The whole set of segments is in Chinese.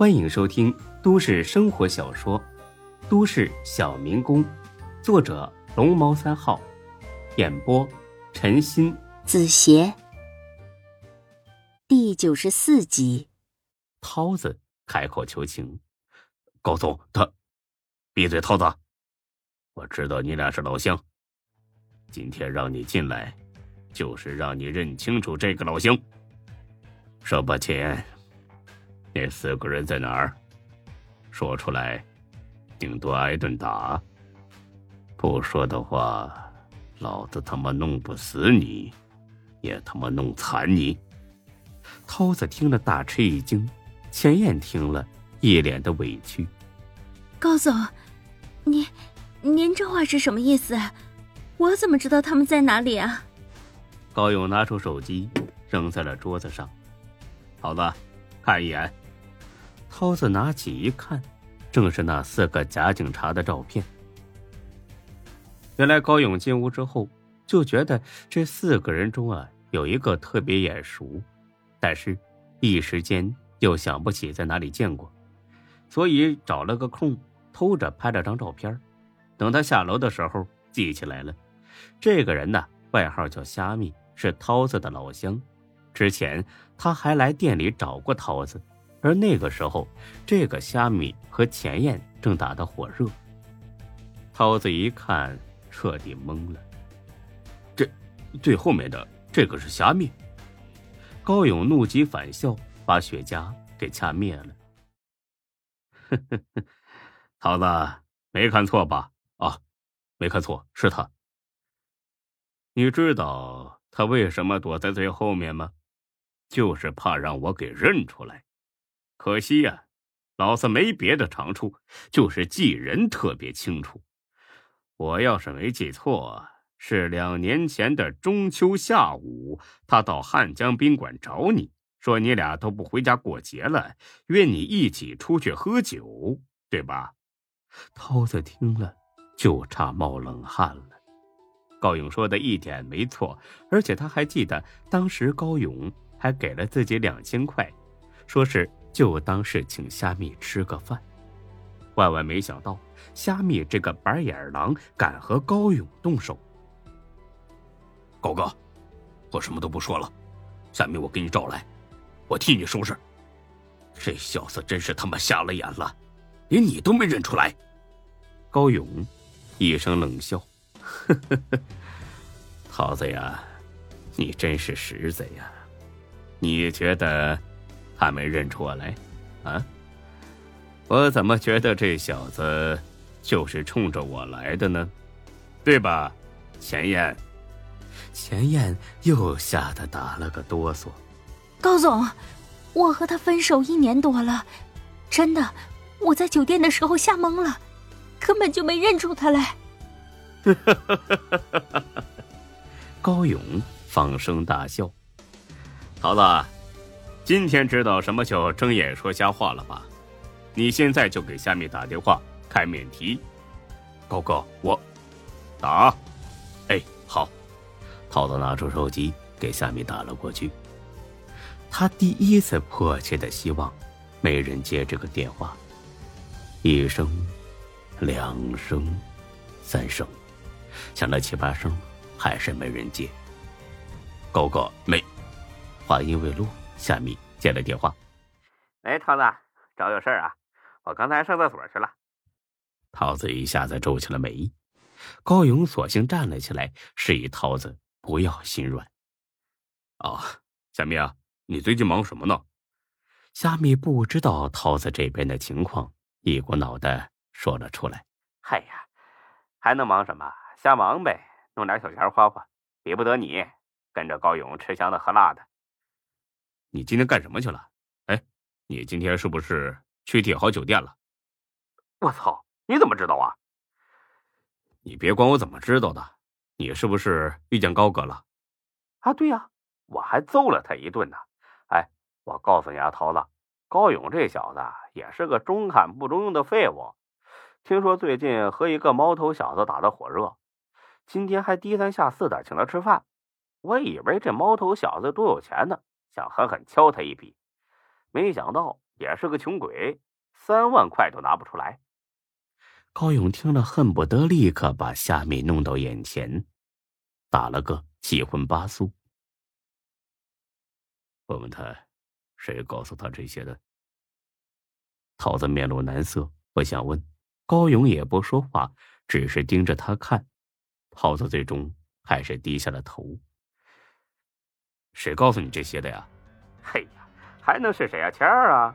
欢迎收听都市生活小说《都市小民工》，作者龙猫三号，演播陈鑫、子邪，第九十四集。涛子开口求情：“高总，他闭嘴，涛子！我知道你俩是老乡，今天让你进来，就是让你认清楚这个老乡。说吧，钱。”那四个人在哪儿？说出来，顶多挨顿打；不说的话，老子他妈弄不死你，也他妈弄残你。涛子听了大吃一惊，钱燕听了一脸的委屈。高总，您您这话是什么意思？我怎么知道他们在哪里啊？高勇拿出手机扔在了桌子上，好子，看一眼。涛子拿起一看，正是那四个假警察的照片。原来高勇进屋之后就觉得这四个人中啊有一个特别眼熟，但是，一时间又想不起在哪里见过，所以找了个空偷着拍了张照片。等他下楼的时候记起来了，这个人呢外号叫虾米，是涛子的老乡，之前他还来店里找过涛子。而那个时候，这个虾米和钱燕正打得火热。涛子一看，彻底懵了。这最后面的这个是虾米？高勇怒极反笑，把雪茄给掐灭了。呵呵呵，涛子没看错吧？啊，没看错，是他。你知道他为什么躲在最后面吗？就是怕让我给认出来。可惜呀，老子没别的长处，就是记人特别清楚。我要是没记错，是两年前的中秋下午，他到汉江宾馆找你，说你俩都不回家过节了，约你一起出去喝酒，对吧？涛子听了就差冒冷汗了。高勇说的一点没错，而且他还记得当时高勇还给了自己两千块，说是。就当是请虾米吃个饭，万万没想到，虾米这个白眼狼敢和高勇动手。高哥，我什么都不说了，虾米我给你找来，我替你收拾。这小子真是他妈瞎了眼了，连你都没认出来。高勇一声冷笑：“呵呵呵，桃子呀，你真是实在呀，你觉得？”还没认出我来，啊！我怎么觉得这小子就是冲着我来的呢？对吧，钱燕？钱燕又吓得打了个哆嗦。高总，我和他分手一年多了，真的，我在酒店的时候吓懵了，根本就没认出他来。高勇放声大笑，桃子。今天知道什么叫睁眼说瞎话了吧？你现在就给虾米打电话开免提。高哥，我打。哎，好。涛子拿出手机给虾米打了过去。他第一次迫切的希望没人接这个电话。一声，两声，三声，响了七八声，还是没人接。高哥没，话音未落。夏米接了电话，哎，涛子，找有事啊？我刚才上厕所去了。涛子一下子皱起了眉，高勇索性站了起来，示意涛子不要心软。哦，夏米啊，你最近忙什么呢？夏米不知道涛子这边的情况，一股脑的说了出来。嗨呀，还能忙什么？瞎忙呗，弄点小钱花花，比不得你跟着高勇吃香的喝辣的。你今天干什么去了？哎，你今天是不是去帝豪酒店了？我操！你怎么知道啊？你别管我怎么知道的，你是不是遇见高哥了？啊，对呀，我还揍了他一顿呢。哎，我告诉你啊，桃子，高勇这小子也是个中看不中用的废物。听说最近和一个毛头小子打得火热，今天还低三下四的请他吃饭。我以为这毛头小子多有钱呢。想狠狠敲他一笔，没想到也是个穷鬼，三万块都拿不出来。高勇听了，恨不得立刻把夏米弄到眼前，打了个七荤八素。问问他，谁告诉他这些的？桃子面露难色，不想问。高勇也不说话，只是盯着他看。桃子最终还是低下了头。谁告诉你这些的呀？嘿呀，还能是谁啊？谦儿啊！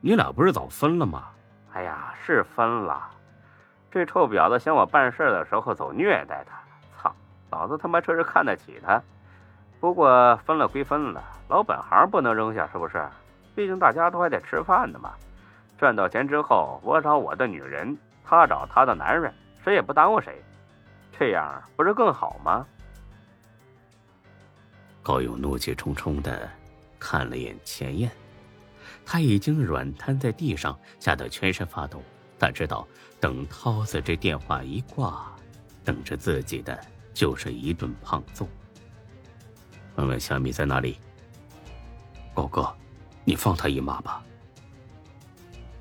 你俩不是早分了吗？哎呀，是分了。这臭婊子嫌我办事的时候总虐待他，操！老子他妈这是看得起他。不过分了归分了，老本行不能扔下，是不是？毕竟大家都还得吃饭的嘛。赚到钱之后，我找我的女人，她找她的男人，谁也不耽误谁，这样不是更好吗？高勇怒气冲冲的看了眼钱燕，他已经软瘫在地上，吓得全身发抖。他知道，等涛子这电话一挂，等着自己的就是一顿胖揍。问问小米在哪里？高哥，你放他一马吧。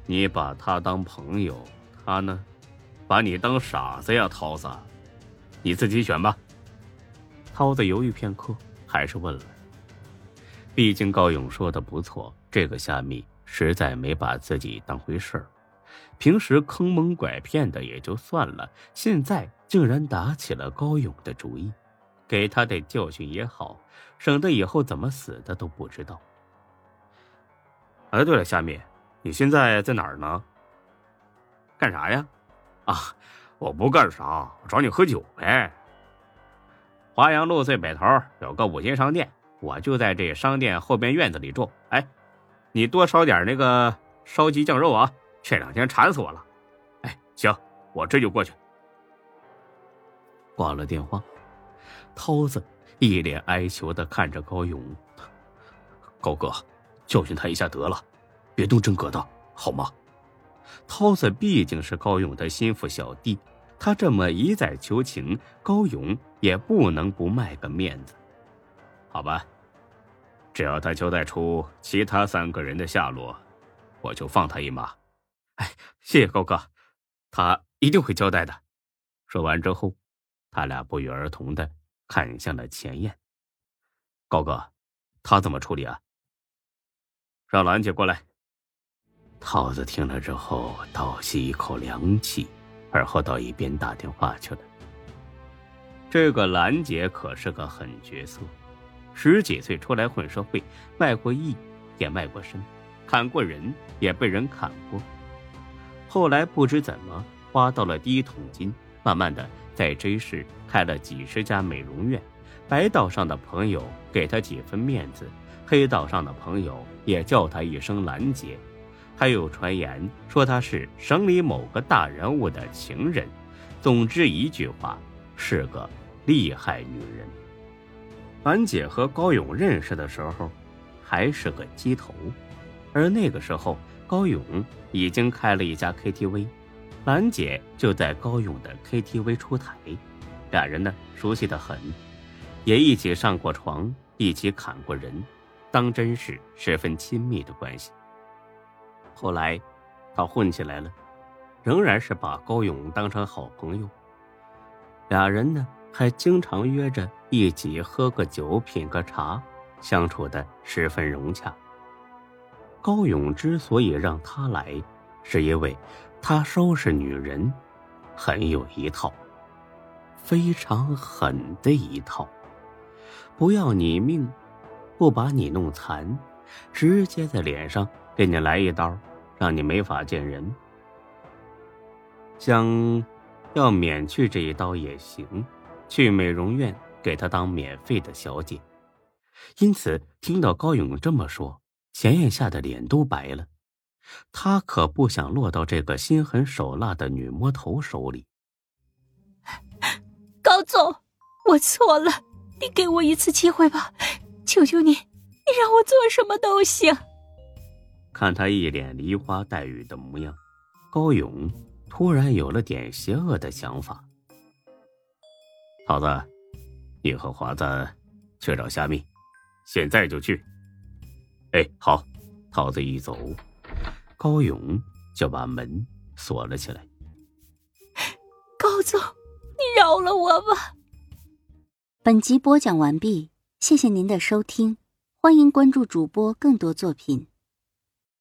你把他当朋友，他呢，把你当傻子呀，涛子，你自己选吧。涛子犹豫片刻，还是问了。毕竟高勇说的不错，这个夏米实在没把自己当回事儿，平时坑蒙拐骗的也就算了，现在竟然打起了高勇的主意，给他点教训也好，省得以后怎么死的都不知道。哎，对了，夏米。你现在在哪儿呢？干啥呀？啊，我不干啥，我找你喝酒呗。华阳路最北头有个五金商店，我就在这商店后边院子里住。哎，你多烧点那个烧鸡酱肉啊，这两天馋死我了。哎，行，我这就过去。挂了电话，涛子一脸哀求的看着高勇：“高哥，教训他一下得了。”别动真格的，好吗？涛子毕竟是高勇的心腹小弟，他这么一再求情，高勇也不能不卖个面子，好吧？只要他交代出其他三个人的下落，我就放他一马。哎，谢谢高哥，他一定会交代的。说完之后，他俩不约而同的看向了钱燕。高哥，他怎么处理啊？让兰姐过来。桃子听了之后，倒吸一口凉气，而后到一边打电话去了。这个兰姐可是个狠角色，十几岁出来混社会，卖过艺，也卖过身，砍过人，也被人砍过。后来不知怎么花到了第一桶金，慢慢的在 J 市开了几十家美容院。白道上的朋友给他几分面子，黑道上的朋友也叫他一声兰姐。还有传言说她是省里某个大人物的情人，总之一句话，是个厉害女人。兰姐和高勇认识的时候，还是个鸡头，而那个时候高勇已经开了一家 KTV，兰姐就在高勇的 KTV 出台，俩人呢熟悉的很，也一起上过床，一起砍过人，当真是十分亲密的关系。后来，他混起来了，仍然是把高勇当成好朋友。俩人呢，还经常约着一起喝个酒、品个茶，相处的十分融洽。高勇之所以让他来，是因为他收拾女人很有一套，非常狠的一套，不要你命，不把你弄残，直接在脸上给你来一刀。让你没法见人，想要免去这一刀也行，去美容院给他当免费的小姐。因此，听到高勇这么说，钱燕吓得脸都白了。他可不想落到这个心狠手辣的女魔头手里。高总，我错了，你给我一次机会吧，求求你，你让我做什么都行。看他一脸梨花带雨的模样，高勇突然有了点邪恶的想法。桃子，你和华子去找虾米，现在就去。哎，好。桃子一走，高勇就把门锁了起来。高总，你饶了我吧。本集播讲完毕，谢谢您的收听，欢迎关注主播更多作品。